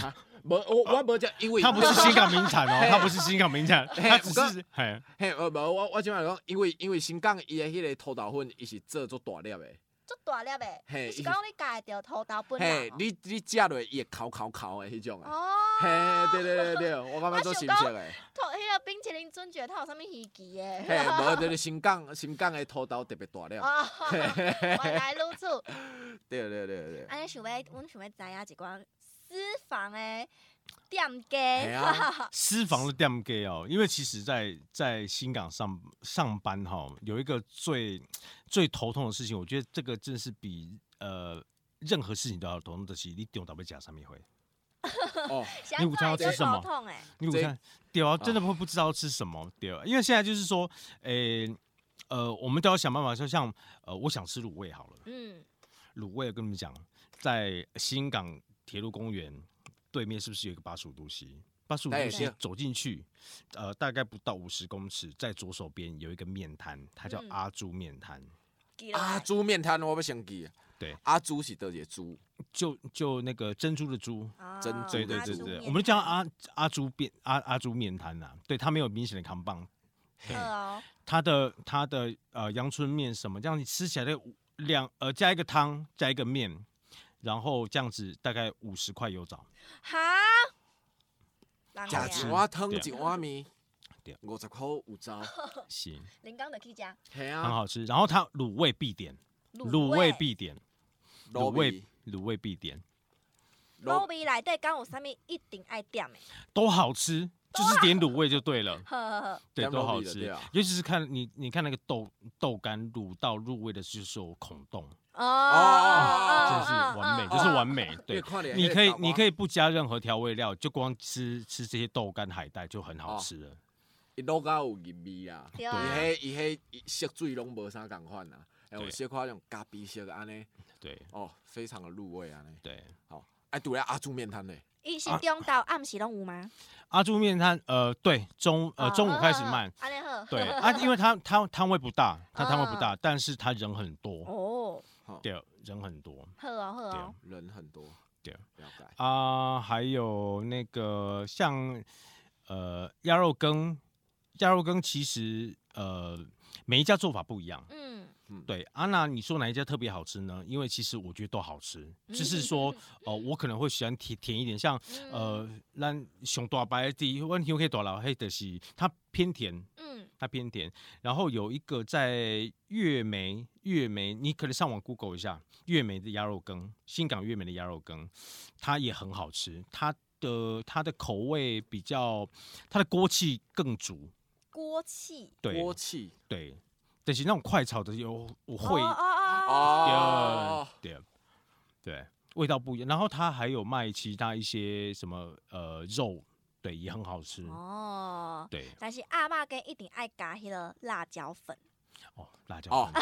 啊，无我我无食，因为它不是新港名产哦，它不是新港名产，它只是嘿嘿，无我我今晚讲，因为因为新港伊的迄个土豆粉，伊是做做大粒的，做大粒的，嘿，是讲你家的土豆粉嘿，你你食落伊会烤烤烤的迄种啊，哦，嘿，对对对对，我感觉做新鲜的。土迄个冰淇淋准绝，它有啥物稀奇的？嘿，无就是新港新港的土豆特别大粒。哦，原来如此。对对对对。安尼想要，阮想要知影一寡。私房诶，店家，私房的店家哦，因为其实在，在在新港上上班哈，有一个最最头痛的事情，我觉得这个真是比呃任何事情都要懂得是你丢到被夹上面会。哦，你午餐要吃什么？你午餐对啊，真的会不知道吃什么对啊，因为现在就是说，诶、欸，呃，我们都要想办法，就像呃，我想吃卤味好了，嗯，卤味我跟你们讲，在新港铁路公园对面是不是有一个八十五度 C？八十五度 C 走进去，呃，大概不到五十公尺，在左手边有一个面摊，它叫阿朱面摊。阿朱面摊我不想记。对，阿朱是多少猪？就就那个珍珠的珠，珍珠，对对对对，我们叫阿阿朱面阿阿朱面摊呐。对，它没有明显的扛棒。哦。它的它的呃阳春面什么这样，你吃起来的两呃加一个汤加一个面，然后这样子大概五十块有找。哈。加一碗汤一碗面，五十块有找。行。林刚的可以加。很好吃，然后它卤味必点，卤味必点。卤味卤味必点，卤味内底敢有啥物一定爱点的？都好吃，就是点卤味就对了。对，都好吃。尤其是看你，你看那个豆豆干卤到入味的，就是有孔洞哦，真是完美，就是完美。对，你可以你可以不加任何调味料，就光吃吃这些豆干海带就很好吃了。伊卤到有入味啊，伊迄伊迄色水拢无啥共款啊，有小可种咖啡色安尼。对哦，非常的入味啊！对，好，哎，对啊，阿猪面摊呢？伊是中到暗时拢有吗？阿猪面摊，呃，对，中呃中午开始卖。对啊，因为他他摊位不大，他摊位不大，但是他人很多哦。对，人很多。好哦，好哦，人很多。对，啊，还有那个像呃鸭肉羹，鸭肉羹其实呃每一家做法不一样。嗯。对，安娜，你说哪一家特别好吃呢？因为其实我觉得都好吃，就是说，哦、呃，我可能会喜欢甜甜一点，像呃，咱熊大白的问题可以多了，黑的是它偏甜，嗯，它偏甜。然后有一个在月梅，月梅，你可能上网 Google 一下月梅的鸭肉羹，新港月梅的鸭肉羹，它也很好吃，它的它的口味比较，它的锅气更足，锅气，对，锅气，对。就是那种快炒的有我会哦，对对，味道不一样。然后他还有卖其他一些什么呃肉，对，也很好吃哦。对，但是阿妈跟一定爱加迄个辣椒粉哦，辣椒粉。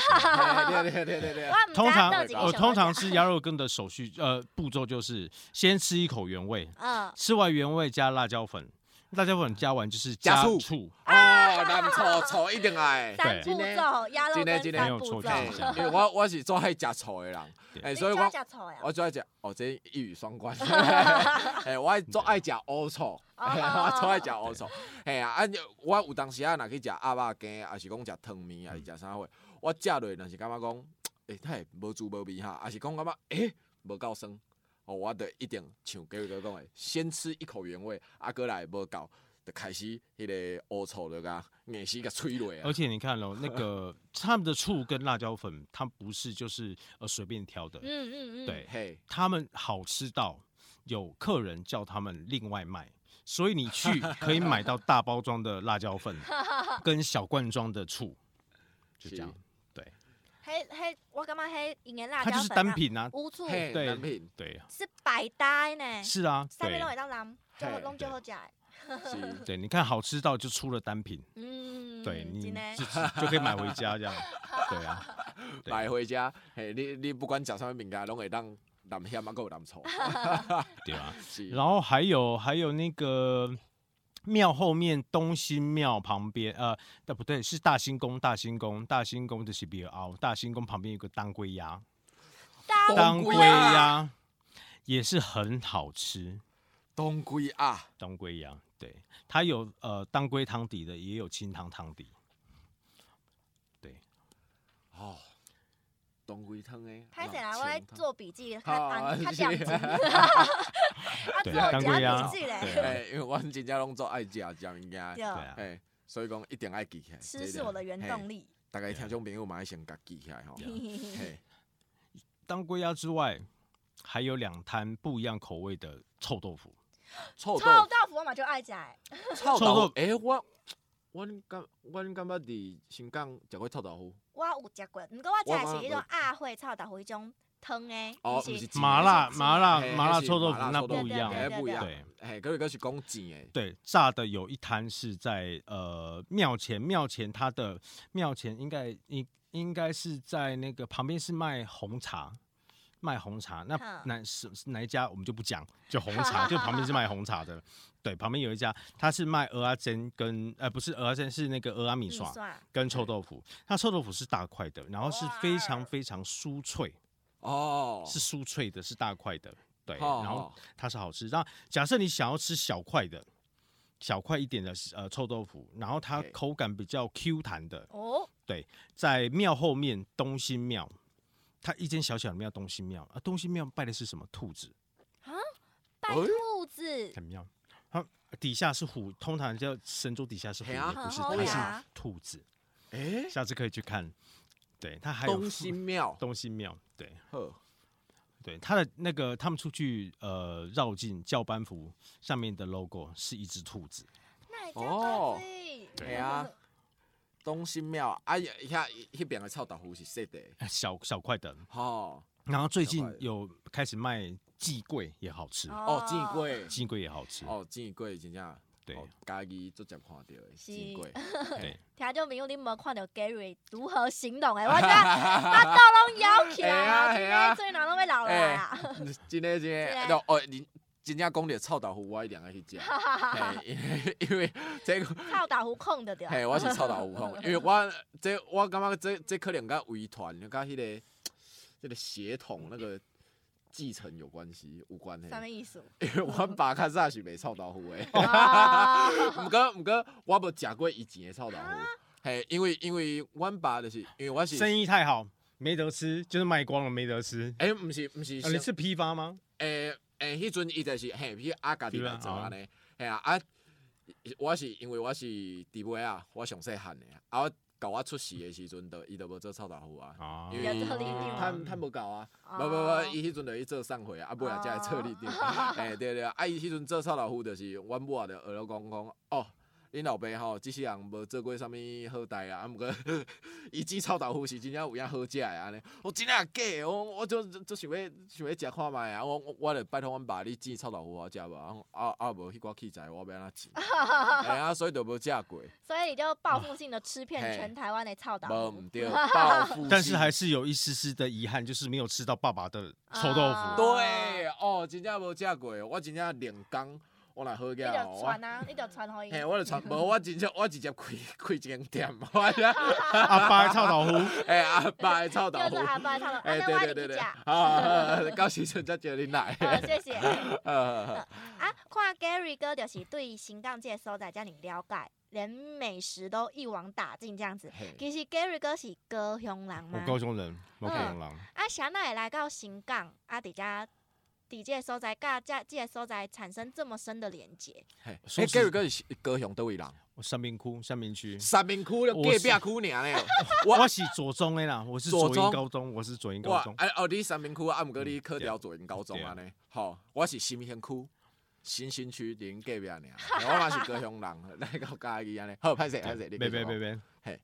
对对对对对。通常我通常吃鸭肉羹的手续呃步骤就是先吃一口原味，嗯，吃完原味加辣椒粉。辣椒粉加完就是加醋。哦，南醋醋一定爱。三步骤，鸭肉跟三步骤。因为我我是最爱食醋的人，哎，所以我我最爱食哦，这一语双关。哎，我最爱食乌醋，我最爱食乌醋。哎呀，啊，我有当时啊，若去食鸭肉羹，还是讲食汤面，还是食啥货，我食落若是感觉讲，哎，太无滋无味哈，还是讲感觉哎，无够酸。哦，我得一定像各位哥讲的，先吃一口原味，阿哥来无够，就开始迄个乌醋的噶硬是个催泪啊。而且你看喽，那个他们的醋跟辣椒粉，它不是就是呃随便挑的，嗯嗯嗯，对，嘿，他们好吃到有客人叫他们另外卖，所以你去 可以买到大包装的辣椒粉 跟小罐装的醋，就这样。嘿，嘿，我感觉嘿，应该辣椒粉，它就是单品啊，无醋，对，单品，对，是百搭呢，是啊，上面都会当蓝，就拢就好食，是，对，你看好吃到就出了单品，嗯，对你就就可以买回家这样，对啊，买回家，嘿，你你不管讲什么物件，拢会当蓝香啊，够蓝醋，对啊，然后还有还有那个。庙后面东兴庙旁边，呃，不对，是大兴宫，大兴宫，大兴宫的是别凹，大兴宫旁边有个当归鸭，当归鸭。也是很好吃，当归啊，当归鸭，对，它有呃当归汤底的，也有清汤汤底，对，哦。当归汤诶，拍起来我来做笔记，看看讲经。对，当归鸭。对，因为我真正拢做爱食食物件，对啊，所以讲一定爱记起来。吃是我的原动力。大概听众朋友嘛要先甲记起来吼。当归鸭之外，还有两摊不一样口味的臭豆腐。臭豆腐我嘛就爱食。臭豆腐，诶我。我感我感觉伫新港食过臭豆腐，我有食过，毋过我食的是迄种鸭血臭豆腐，迄种汤诶，哦，麻辣麻辣麻辣是臭豆腐那不一样，腐哎，不一样，对哎，各位哥是公鸡诶，对，炸的有一摊是在呃庙前，庙前它的庙前应该应应该是在那个旁边是卖红茶，卖红茶。那哪是是哪一家我们就不讲，就红茶，就旁边是卖红茶的。对，旁边有一家，他是卖蚵仔煎跟呃不是蚵仔煎，是那个蚵仔米刷刷跟臭豆腐。它臭豆腐是大块的，然后是非常非常酥脆，哦，是酥脆的，是大块的。对，哦，然后它是好吃。那假设你想要吃小块的，小块一点的呃臭豆腐，然后它口感比较 Q 弹的，哦，对在庙后面东兴庙，它一间小小的庙东西庙啊，东西庙拜的是什么？兔子。啊，拜哎兔子，很妙。它底下是虎，通常叫神桌底下是虎，啊不是，它是兔子。哎，下次可以去看。对，它还有东西庙，东西庙，对。呵，对，它的那个他们出去呃绕境教班服上面的 logo 是一只兔子。那哦。对。啊，东兴庙，啊，遐迄边的臭豆腐是细的，小小块的，吼，然后最近有开始卖鸡贵，也好吃，哦，煎粿，鸡贵也好吃，哦，煎粿真正，对。哦，家己逐渐看到的是。煎粿，对，听众朋友，你无看到 Gary 如何行动诶？我觉得巴肚拢摇起来啊！今天嘴脑都要流落来啊！真的真的的，哦，你真正讲着臭豆腐，我一定爱去食，嘿，因为 因为这个。臭豆腐控的对吧？嘿，我是臭豆腐控，因为我 这我感觉这这可能跟遗传、跟迄个这个血统那个继承有关系，有关系。什么意思？因为阮爸较早是卖臭豆腐的，哦毋过毋过我无食过以前的臭豆腐。嘿，因为因为阮爸就是因为我是，生意太好，没得吃，就是卖光了，没得吃。诶，毋是毋是，啊、你是批发吗？诶诶，迄阵伊就是嘿，迄阿家己来做安尼，嘿啊啊，我是因为我是弟妹啊，我上细汉的啊，我搞我出世的时阵，就伊就无做臭豆腐啊。啊因为有做你定他他无够啊，哦无无无，伊迄阵就去做送货啊，啊尾啊才会做你定。哎对对，啊伊迄阵做臭豆腐，就是阮母啊，就学了讲讲哦，恁老爸吼，即世人无做过啥物好代啊，啊毋过 伊煮臭豆腐是真正有影好食的安尼。我真正假的，我我就就想要想要食看觅啊，我我我就拜托阮爸，你煮臭豆腐我食无，啊啊无迄寡器材我要安怎煮？哎啊，所以就无食过，所以你就报复性的吃遍全台湾的臭豆腐无毋。对，报复。但是还是有一丝丝的遗憾，就是没有吃到爸爸的臭豆啊腐。对哦，真正无食过，我真正练工，我若好你就啊，你就传互伊。嘿，我就传，无我真正我直接开开一间店，阿爸的臭豆腐，哎阿爸的臭豆腐就是，阿爸臭豆腐，哎对对对对。好到时阵再叫你来。好，谢谢。呃，啊，看 Gary 哥就是对新港这个所在遮尔了解，连美食都一网打尽这样子。嘿其实 Gary 哥是高雄人我吗？高雄人，我高雄人。啊，啥那会来到新港啊？伫遮伫这个所在，甲这这个所在产生这么深的连接。嘿，说实哎，Gary 哥是高雄倒位人？我三明窟，三明区。三明区的隔壁区尔呢。我是左中的啦，我是左营高中，我是左营高中，。哎哦，你三明区啊，毋过你考调左营高中啊安尼。吼，我是新兴区。新兴区邻隔壁尔，我嘛是高雄人，来到嘉义安尼。好，歹势歹势，你别别别别，嘿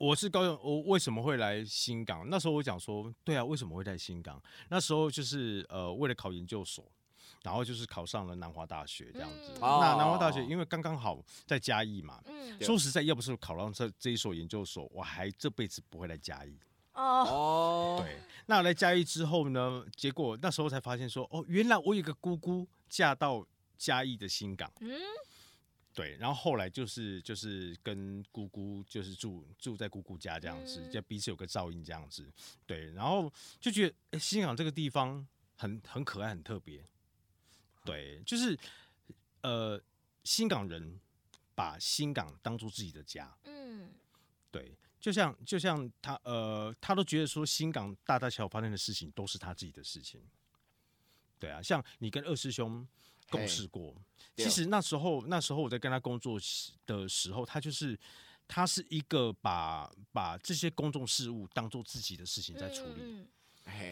我是高雄，我为什么会来新港？那时候我讲说，对啊，为什么会在新港？那时候就是呃，为了考研究所，然后就是考上了南华大学这样子。嗯那南华大哦学因为刚刚好在嘉义嘛，嗯，对说实在，要不是考上这这一所研究所，我还这辈子不会来嘉义。哦，哦，对，那我来嘉义之后呢，结果那时候才发现说，哦，原来我有个姑姑嫁到嘉义的新港。嗯，对，然后后来就是就是跟姑姑就是住住在姑姑家这样子，嗯就彼此有个照应这样子。对，然后就觉得哎，新港这个地方很很可爱，很特别。对，就是呃，新港人把新港当做自己的家。嗯，对，就像就像他呃，他都觉得说新港大大小小发生的事情都是他自己的事情。对啊，像你跟二师兄共事过，其实那时候那时候我在跟他工作时的时候，他就是他是一个把把这些公众事务当做自己的事情在处理，嗯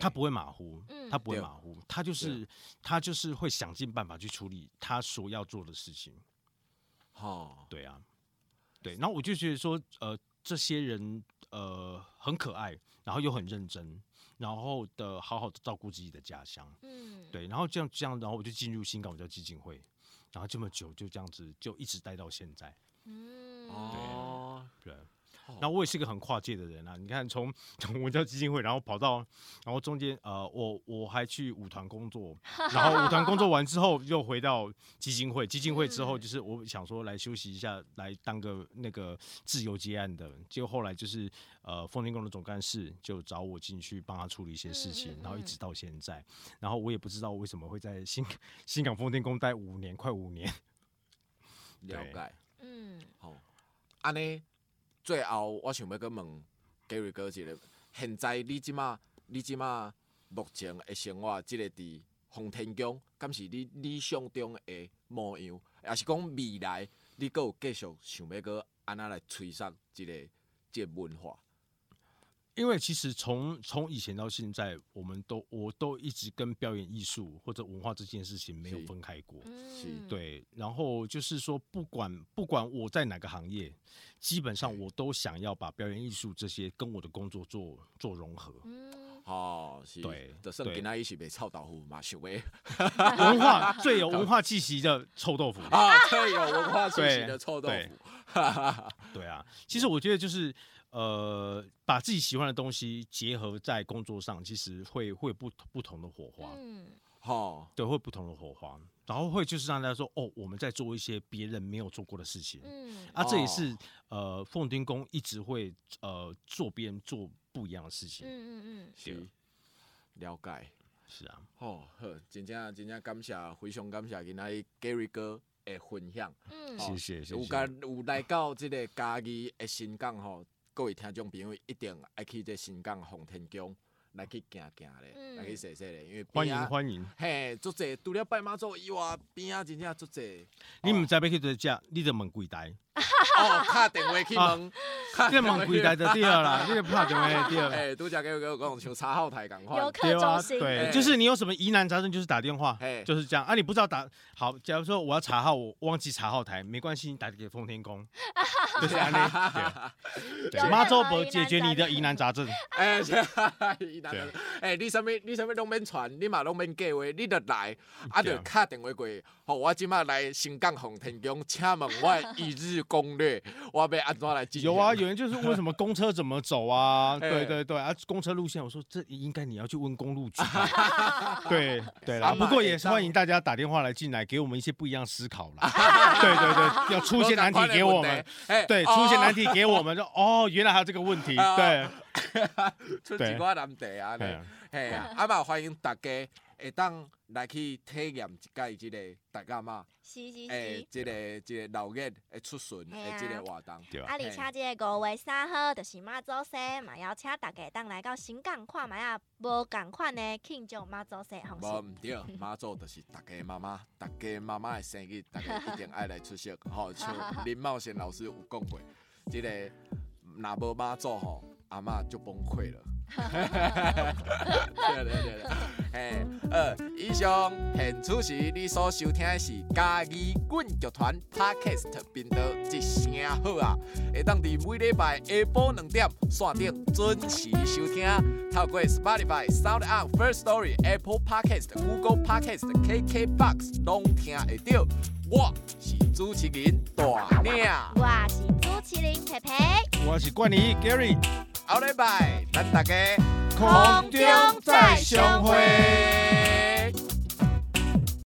他不会马虎，嗯。他不会马虎，他就是他就是会想尽办法去处理他所要做的事情。哦，对啊，对，然后我就觉得说，呃，这些人呃很可爱，然后又很认真，然后的好好的照顾自己的家乡。嗯，对，然后这样这样，然后我就进入新港文教基金会，然后这么久就这样子就一直待到现在。嗯，哦，对。那我也是个很跨界的人啊！你看，从从文教基金会，然后跑到，然后中间呃，我我还去舞团工作，然后舞团工作完之后又回到基金会，基金会之后就是我想说来休息一下，来当个那个自由接案的，结果后来就是呃丰天宫的总干事就找我进去帮他处理一些事情，然后一直到现在，然后我也不知道为什么会在新 新港丰天宫待五年，快五年。了解，嗯，好，安尼。最后，我想要阁问 Gary 哥一个，现在你即马，你即马目前的生活，即个伫洪天宫，敢是你理想中的模样，还是讲未来你阁有继续想要阁安那来催生即个即个文化？因为其实从从以前到现在，我们都我都一直跟表演艺术或者文化这件事情没有分开过，是，对。然后就是说，不管不管我在哪个行业，基本上我都想要把表演艺术这些跟我的工作做做融合。哦，是，对，就算跟他一起被臭豆腐嘛，想要文化最有 文化气息的臭豆腐啊，最有文化气息的臭豆腐。对啊，其实我觉得就是。呃，把自己喜欢的东西结合在工作上，其实会会不不同的火花。嗯，好，对，会不同的火花，然后会就是让大家说，哦，我们在做一些别人没有做过的事情。嗯，啊，这也是呃，奉天宫一直会呃做别人做不一样的事情。嗯嗯嗯，是，了解，是啊。好，好，真正真正感谢，非常感谢今仔 Gary 哥的分享。嗯，谢谢谢谢。有间有来到这个家己的新港吼。各位听众朋友一定爱去这新港奉天宫来去行行咧，嗯、来去踅踅咧，因为欢迎欢迎。嘿，足济除了拜妈祖以外，边啊真正足济。你唔知要去佗只，你就问柜台。哦，打电话去问，你问柜台就对啦，你就拍电话对。哎，拄则给我讲像查号台共款。对啊，对，就是你有什么疑难杂症，就是打电话，就是这样啊。你不知道打好，假如说我要查号，我忘记查号台，没关系，你打给奉天宫，就是安尼。妈祖婆解决你的疑难杂症。哎，疑难哎，你什么你什么拢免传，你嘛拢免计划，你就来，啊，就敲电话过，好，我今麦来新港红天宫，请问我一日。攻略，我要被安装来记。有啊，有人就是问什么公车怎么走啊？对对对啊，公车路线，我说这应该你要去问公路局。对对啦，不过也是欢迎大家打电话来进来，给我们一些不一样思考啦。对对对，要出现难题给我们。对，出现难题给我们，就哦，原来还有这个问题。对，出一个难题啊？对，嘿啊，阿妈欢迎大家。会当来去体验一届即个大家嘛，是是是，诶，即个即个老热诶出巡诶即个活动。啊，而且即个五月三号就是妈祖生，嘛邀请大家当来到新港看觅啊，无共款诶庆祝妈祖生方式。无毋对，妈祖就是大家妈妈，大家妈妈诶生日，大家一定爱来出席。吼，像林茂贤老师有讲过，即个若无妈祖吼，阿妈就崩溃了。对对对对，嘿，呃，以上现此时你所收听的是嘉义滚剧团 Podcast 频道一声好啊，会当伫每礼拜下晡两点线顶准时收听，透过 Spotify、SoundOn、First Story、Apple Podcast、Google Podcast、KKBox 拢听会到。我是主持人大领，我是主持人佩佩，我是冠尼 Gary。后礼拜，咱大家空中再相会。